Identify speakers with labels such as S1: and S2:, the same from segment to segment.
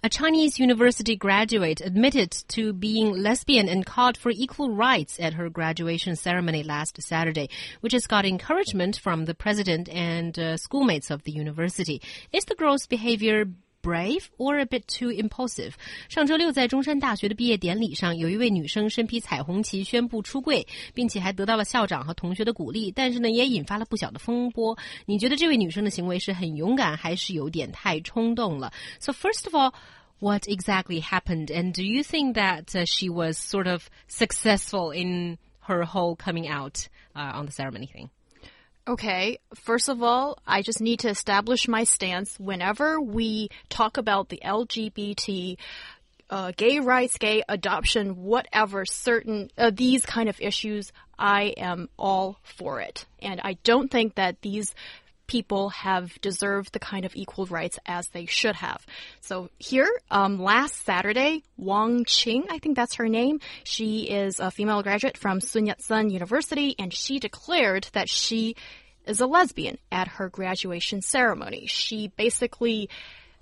S1: A Chinese university graduate admitted to being lesbian and called for equal rights at her graduation ceremony last Saturday, which has got encouragement from the president and uh, schoolmates of the university. Is the girl's behavior brave or a bit too impulsive？上周六在中山大学的毕业典礼上，有一位女生身披彩虹旗宣布出柜，并且还得到了校长和同学的鼓励，但是呢，也引发了不小的风波。你觉得这位女生的行为是很勇敢，还是有点太冲动了？So first of all what exactly happened, and do you think that uh, she was sort of successful in her whole coming out uh, on the ceremony thing?
S2: Okay, first of all, I just need to establish my stance. Whenever we talk about the LGBT, uh, gay rights, gay adoption, whatever, certain, uh, these kind of issues, I am all for it. And I don't think that these people have deserved the kind of equal rights as they should have. So here, um, last Saturday, Wang Qing, I think that's her name, she is a female graduate from Sun Yat-sen University, and she declared that she is a lesbian at her graduation ceremony. She basically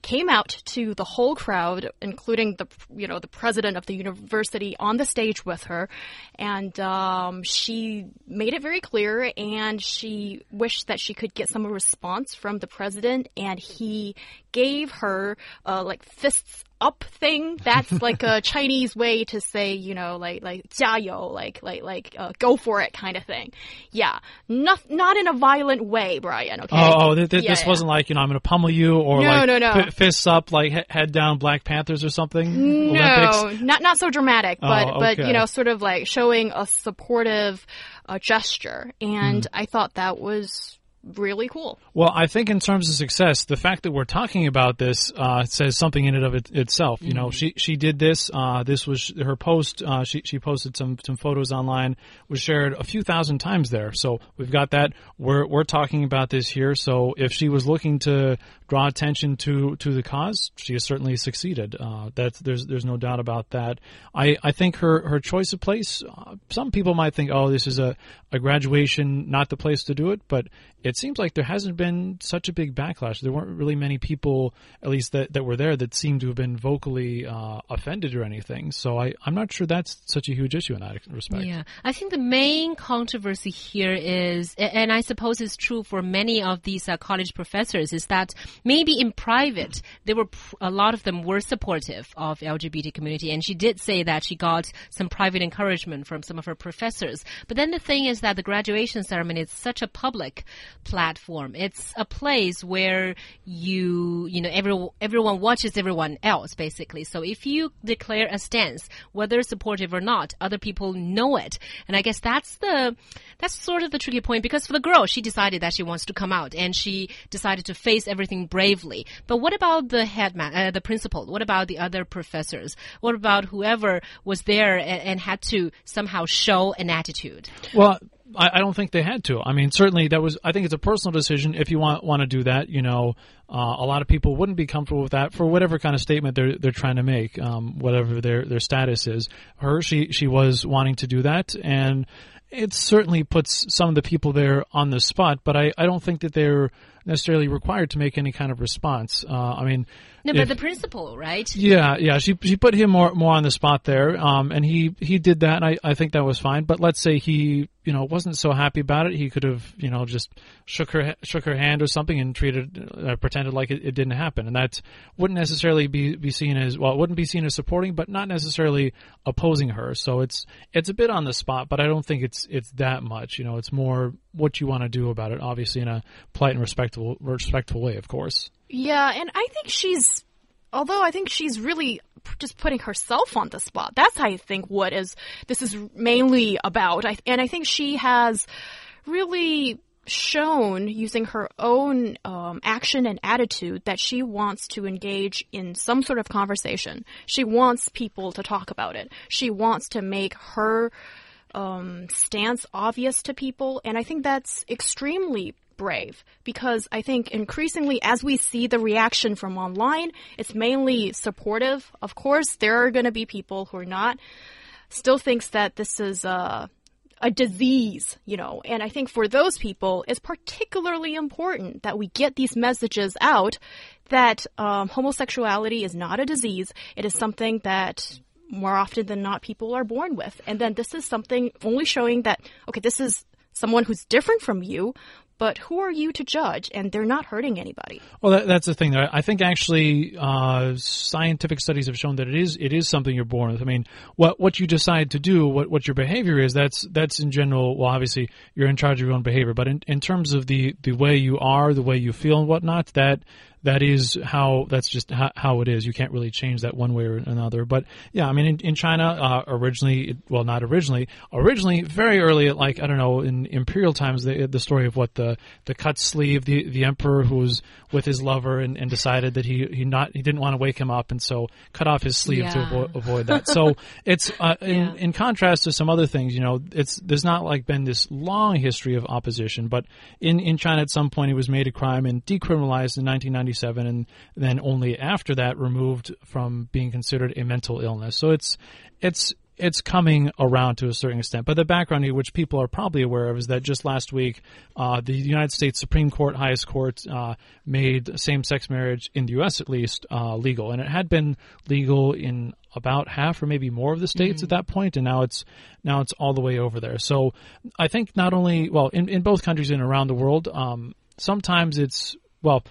S2: came out to the whole crowd, including the you know the president of the university on the stage with her, and um, she made it very clear. And she wished that she could get some response from the president, and he gave her uh, like fists up thing. That's like a Chinese way to say, you know, like like 加油, like like like uh, go for it kind of thing. Yeah, not not in a violent way, Brian. Okay.
S3: Oh, oh th th yeah, this yeah. wasn't like you know I'm going to pummel you or
S2: no,
S3: like
S2: no, no.
S3: fists up, like he head down, Black Panthers or something.
S2: No,
S3: Olympics?
S2: not not so dramatic, but
S3: oh, okay.
S2: but you know, sort of like showing a supportive uh, gesture, and mm. I thought that was really cool.
S3: Well, I think in terms of success, the fact that we're talking about this uh, says something in and of it, itself. You know, mm-hmm. she she did this. Uh, this was her post. Uh, she she posted some some photos online. Was shared a few thousand times there. So we've got that. We're we're talking about this here. So if she was looking to draw attention to to the cause, she has certainly succeeded. Uh, that's there's there's no doubt about that. I I think her her choice of place. Uh, some people might think, oh, this is a a graduation, not the place to do it, but it seems like there hasn't been such a big backlash. There weren't really many people, at least that, that were there, that seemed to have been vocally uh, offended or anything. So I, I'm not sure that's such a huge issue in that respect.
S1: Yeah, I think the main controversy here is, and I suppose it's true for many of these uh, college professors, is that maybe in private, there were a lot of them were supportive of LGBT community, and she did say that she got some private encouragement from some of her professors. But then the thing is that the graduation ceremony is such a public platform. It's a place where you, you know, every, everyone watches everyone else, basically. So if you declare a stance, whether supportive or not, other people know it. And I guess that's the, that's sort of the tricky point because for the girl, she decided that she wants to come out and she decided to face everything bravely. But what about the headman, uh, the principal? What about the other professors? What about whoever was there and, and had to somehow show an attitude?
S3: Well, I, I, don't think they had to. I mean, certainly that was. I think it's a personal decision if you want want to do that. You know, uh, a lot of people wouldn't be comfortable with that for whatever kind of statement they're they're trying to make, um, whatever their their status is. Her, she she was wanting to do that, and it certainly puts some of the people there on the spot. But I I don't think that they're necessarily required to make any kind of response. Uh, I mean,
S1: no, if, but the principal, right?
S3: Yeah, yeah. She she put him more more on the spot there, um, and he he did that. And I I think that was fine. But let's say he you know wasn't so happy about it. He could have you know just shook her shook her hand or something and treated uh, pretended like it, it, didn't happen. And that wouldn't necessarily be be seen as well. It wouldn't be seen as supporting, but not necessarily opposing her. So it's it's a bit on the spot, but I don't think it's it's that much. You know, it's more what you want to do about it. Obviously, in a polite and respectful respectful way, of course.
S2: Yeah, and I think she's, although I think she's really just putting herself on the spot. That's how I think what is this is mainly about. I, and I think she has really shown using her own um, action and attitude that she wants to engage in some sort of conversation. She wants people to talk about it. She wants to make her um, stance obvious to people, and I think that's extremely brave because I think increasingly as we see the reaction from online, it's mainly supportive. Of course, there are going to be people who are not, still thinks that this is a, a disease, you know, and I think for those people, it's particularly important that we get these messages out that um, homosexuality is not a disease. It is something that more often than not people are born with. And then this is something only showing that, okay, this is someone who's different from you, but who are you to judge? And they're not hurting anybody.
S3: Well, that, that's the thing. I think actually uh, scientific studies have shown that it is it is something you're born with. I mean, what what you decide to do, what what your behavior is, that's that's in general. Well, obviously you're in charge of your own behavior, but in in terms of the the way you are, the way you feel, and whatnot, that that is how that's just how, how, it is. You can't really change that one way or another. But yeah, I mean, in, in China, uh, originally, well, not originally, originally, very early, like I don't know, in imperial times, the the story of what the the cut sleeve, the the emperor who was with his lover and, and decided that he he not he didn't want to wake him up, and so cut off his sleeve yeah. to avo- avoid that. So it's uh, in yeah. in contrast to some other things, you know, it's there's not like been this long history of opposition, but in in China at some point it was made a crime and decriminalized in 1996 and then only after that removed from being considered a mental illness. So it's it's it's coming around to a certain extent. But the background here, which people are probably aware of, is that just last week, uh, the United States Supreme Court, highest court, uh, made same-sex marriage in the U.S. at least uh, legal, and it had been legal in about half or maybe more of the states mm-hmm. at that point, and now it's now it's all the way over there. So I think not only well in in both countries and around the world, um, sometimes it's well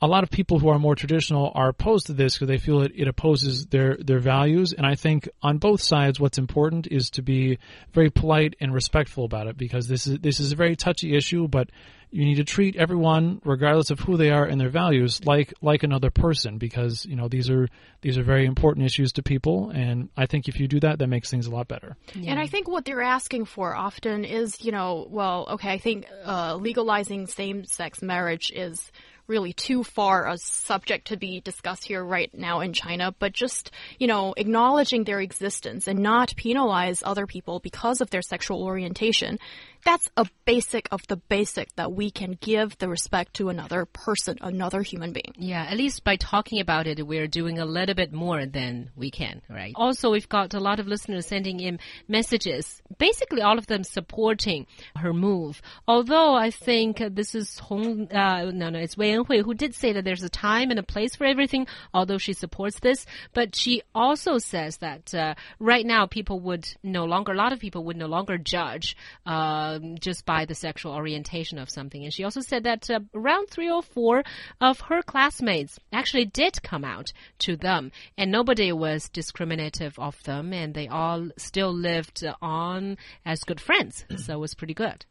S3: a lot of people who are more traditional are opposed to this because they feel it, it opposes their, their values. And I think on both sides, what's important is to be very polite and respectful about it because this is, this is a very touchy issue, but you need to treat everyone, regardless of who they are and their values, like, like another person because, you know, these are, these are very important issues to people. And I think if you do that, that makes things a lot better.
S2: Yeah. And I think what they're asking for often is, you know, well, okay, I think, uh, legalizing same sex marriage is, really too far a subject to be discussed here right now in China, but just, you know, acknowledging their existence and not penalize other people because of their sexual orientation that's a basic of the basic that we can give the respect to another person, another human being.
S1: Yeah, at least by talking about it, we're doing a little bit more than we can, right? Also, we've got a lot of listeners sending in messages, basically all of them supporting her move. Although I think this is Hong, uh, no, no, it's Wei Enhui who did say that there's a time and a place for everything, although she supports this. But she also says that uh, right now people would no longer, a lot of people would no longer judge. Uh, um, just by the sexual orientation of something. And she also said that uh, around three or four of her classmates actually did come out to them, and nobody was discriminative of them, and they all still lived on as good friends. So it was pretty good.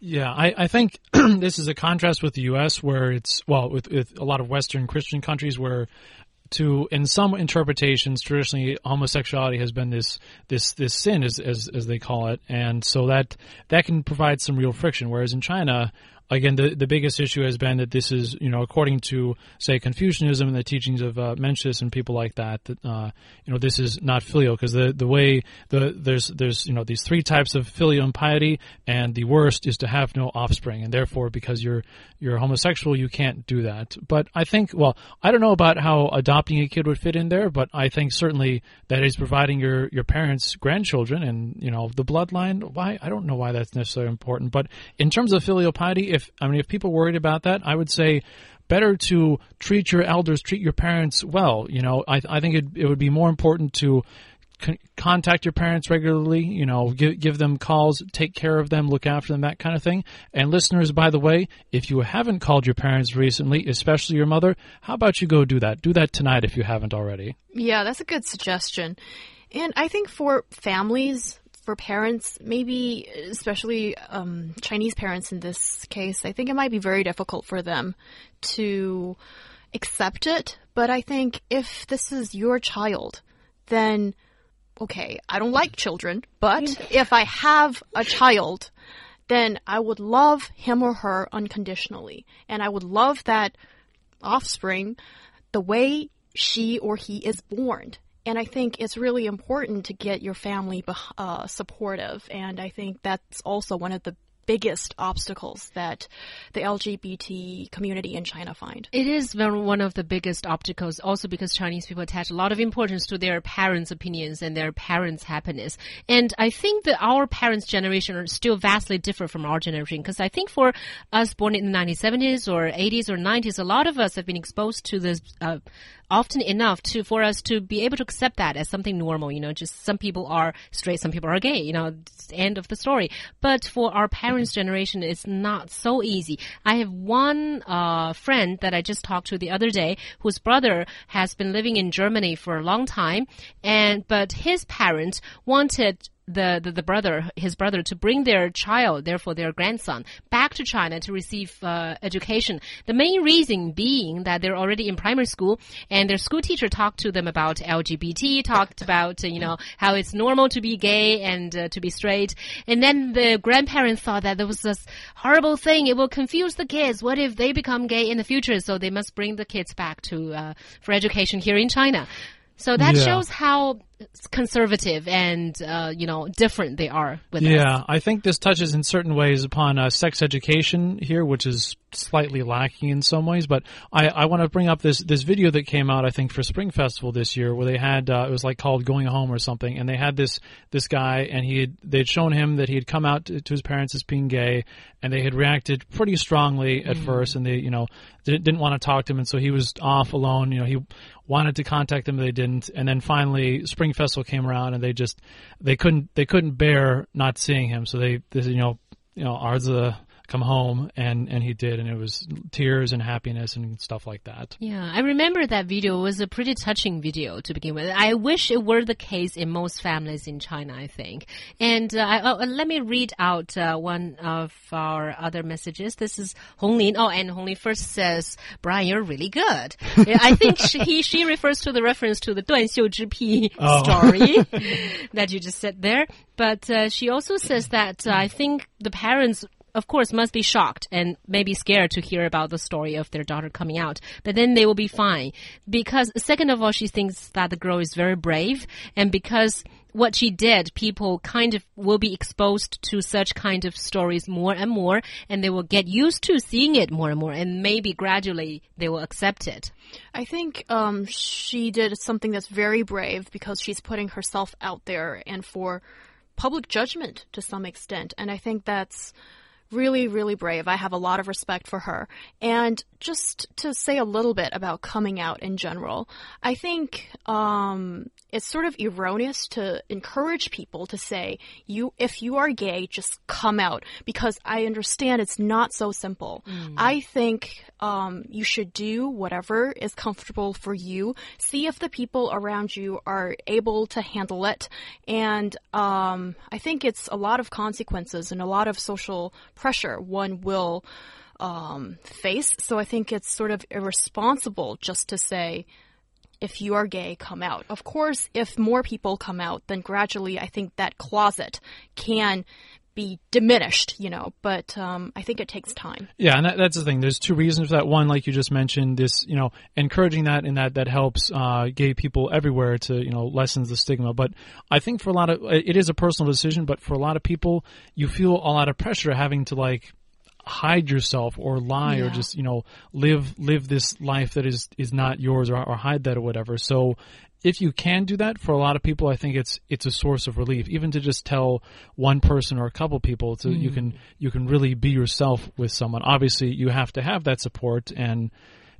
S3: Yeah, I, I think this is a contrast with the U.S., where it's well, with, with a lot of Western Christian countries, where to in some interpretations traditionally homosexuality has been this this this sin as as, as they call it. And so that that can provide some real friction. Whereas in China again, the, the biggest issue has been that this is, you know, according to, say, Confucianism and the teachings of uh, Mencius and people like that, that, uh, you know, this is not filial because the, the way, the, there's, there's, you know, these three types of filial impiety and the worst is to have no offspring. And therefore, because you're, you're homosexual, you can't do that. But I think, well, I don't know about how adopting a kid would fit in there, but I think certainly that is providing your, your parents grandchildren and, you know, the bloodline. Why? I don't know why that's necessarily important. But in terms of filial piety, if I mean if people worried about that, I would say better to treat your elders, treat your parents well. You know, I I think it it would be more important to contact your parents regularly, you know, give, give them calls, take care of them, look after them, that kind of thing. And listeners, by the way, if you haven't called your parents recently, especially your mother, how about you go do that? Do that tonight if you haven't already.
S2: Yeah, that's a good suggestion. And I think for families, for parents, maybe especially um, Chinese parents in this case, I think it might be very difficult for them to accept it. But I think if this is your child, then okay, I don't like children, but if I have a child, then I would love him or her unconditionally. And I would love that offspring the way she or he is born. And I think it's really important to get your family uh, supportive. And I think that's also one of the biggest obstacles that the LGBT community in China find.
S1: It is one of the biggest obstacles, also because Chinese people attach a lot of importance to their parents' opinions and their parents' happiness. And I think that our parents' generation are still vastly different from our generation, because I think for us born in the 1970s or 80s or 90s, a lot of us have been exposed to this uh, often enough to for us to be able to accept that as something normal. You know, just some people are straight, some people are gay. You know, end of the story. But for our parents' generation, it's not so easy. I have one uh, friend that I just talked to the other day, whose brother has been living in Germany for a long time, and but his parents wanted the, the, the, brother, his brother, to bring their child, therefore their grandson, back to China to receive uh, education. The main reason being that they're already in primary school and their school teacher talked to them about LGBT, talked about, uh, you know, how it's normal to be gay and uh, to be straight. And then the grandparents thought that there was this horrible thing. It will confuse the kids. What if they become gay in the future? So they must bring the kids back to, uh, for education here in China. So that yeah. shows how conservative and uh, you know different they are with
S3: yeah
S1: us.
S3: i think this touches in certain ways upon uh, sex education here which is slightly lacking in some ways but i, I want to bring up this this video that came out i think for spring festival this year where they had uh, it was like called going home or something and they had this this guy and he had they'd shown him that he had come out to, to his parents as being gay and they had reacted pretty strongly at mm. first and they you know didn't, didn't want to talk to him and so he was off alone you know he wanted to contact them but they didn't and then finally spring Festival came around and they just they couldn't they couldn't bear not seeing him, so they, they you know you know Arza come home and and he did and it was tears and happiness and stuff like that.
S1: Yeah i remember that video. It was a pretty touching video to begin with. I wish it were the case in most families in china i think. And uh, I, oh, let me read out uh, one of our other messages. This is honglin oh and honglin first says brian you're really good. I think she, he she refers to the reference to the duan xiu zhi oh. story that you just said there. But uh, she also says that uh, I think the parents of course, must be shocked and maybe scared to hear about the story of their daughter coming out. But then they will be fine. Because, second of all, she thinks that the girl is very brave. And because what she did, people kind of will be exposed to such kind of stories more and more. And they will get used to seeing it more and more. And maybe gradually they will accept it.
S2: I think um, she did something that's very brave because she's putting herself out there and for public judgment to some extent. And I think that's really, really brave. I have a lot of respect for her. And just to say a little bit about coming out in general, I think um, it's sort of erroneous to encourage people to say, "You, if you are gay, just come out," because I understand it's not so simple. Mm. I think um, you should do whatever is comfortable for you. See if the people around you are able to handle it, and um, I think it's a lot of consequences and a lot of social pressure one will um, face. So I think it's sort of irresponsible just to say, if you are gay, come out. Of course, if more people come out, then gradually I think that closet can be diminished, you know, but um, I think it takes time.
S3: Yeah, and that, that's the thing. There's two reasons for that. One, like you just mentioned, this, you know, encouraging that and that that helps uh, gay people everywhere to, you know, lessens the stigma. But I think for a lot of, it is a personal decision, but for a lot of people, you feel a lot of pressure having to like hide yourself or lie yeah. or just you know live live this life that is is not yours or, or hide that or whatever so if you can do that for a lot of people i think it's it's a source of relief even to just tell one person or a couple people to mm. you can you can really be yourself with someone obviously you have to have that support and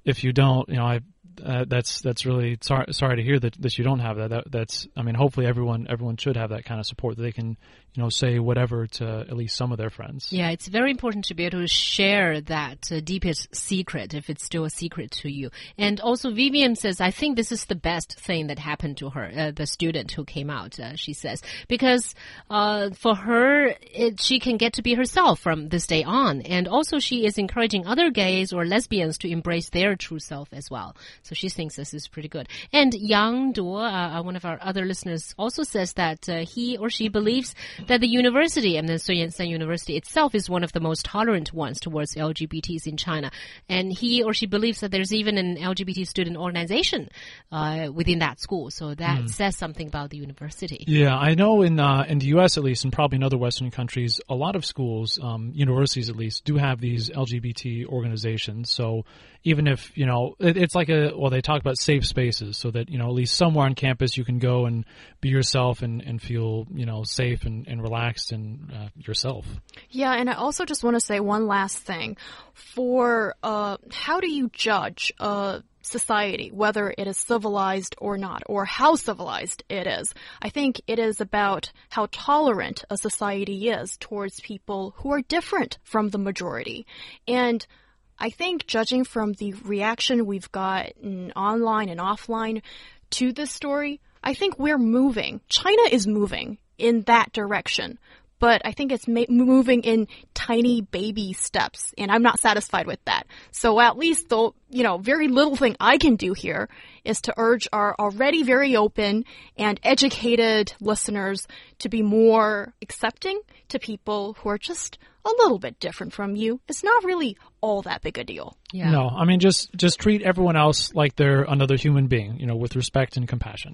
S3: if you don't you know i uh, that's that's really sorry sorry to hear that, that you don't have that. that. That's I mean, hopefully everyone everyone should have that kind of support that they can you know say whatever to at least some of their friends.
S1: Yeah, it's very important to be able to share that uh, deepest secret if it's still a secret to you. And also, Vivian says, I think this is the best thing that happened to her, uh, the student who came out. Uh, she says because uh, for her, it, she can get to be herself from this day on, and also she is encouraging other gays or lesbians to embrace their true self as well. So she thinks this is pretty good. And Yang Duo, uh, uh, one of our other listeners, also says that uh, he or she believes that the university, and the Sun Yat-sen University itself, is one of the most tolerant ones towards LGBTs in China. And he or she believes that there's even an LGBT student organization uh, within that school. So that says something about the university.
S3: Yeah, I know in uh, in the U.S. at least, and probably in other Western countries, a lot of schools, um, universities at least, do have these LGBT organizations. So even if you know, it, it's like a well, they talk about safe spaces, so that you know at least somewhere on campus you can go and be yourself and, and feel you know safe and, and relaxed and uh, yourself.
S2: Yeah, and I also just want to say one last thing. For uh, how do you judge a society, whether it is civilized or not, or how civilized it is? I think it is about how tolerant a society is towards people who are different from the majority. And I think judging from the reaction we've got online and offline to this story, I think we're moving. China is moving in that direction but I think it's moving in tiny baby steps, and I'm not satisfied with that. So at least the you know very little thing I can do here is to urge our already very open and educated listeners to be more accepting to people who are just a little bit different from you. It's not really all that big a deal.
S1: Yeah.
S3: No, I mean just just treat everyone else like they're another human being, you know, with respect and compassion.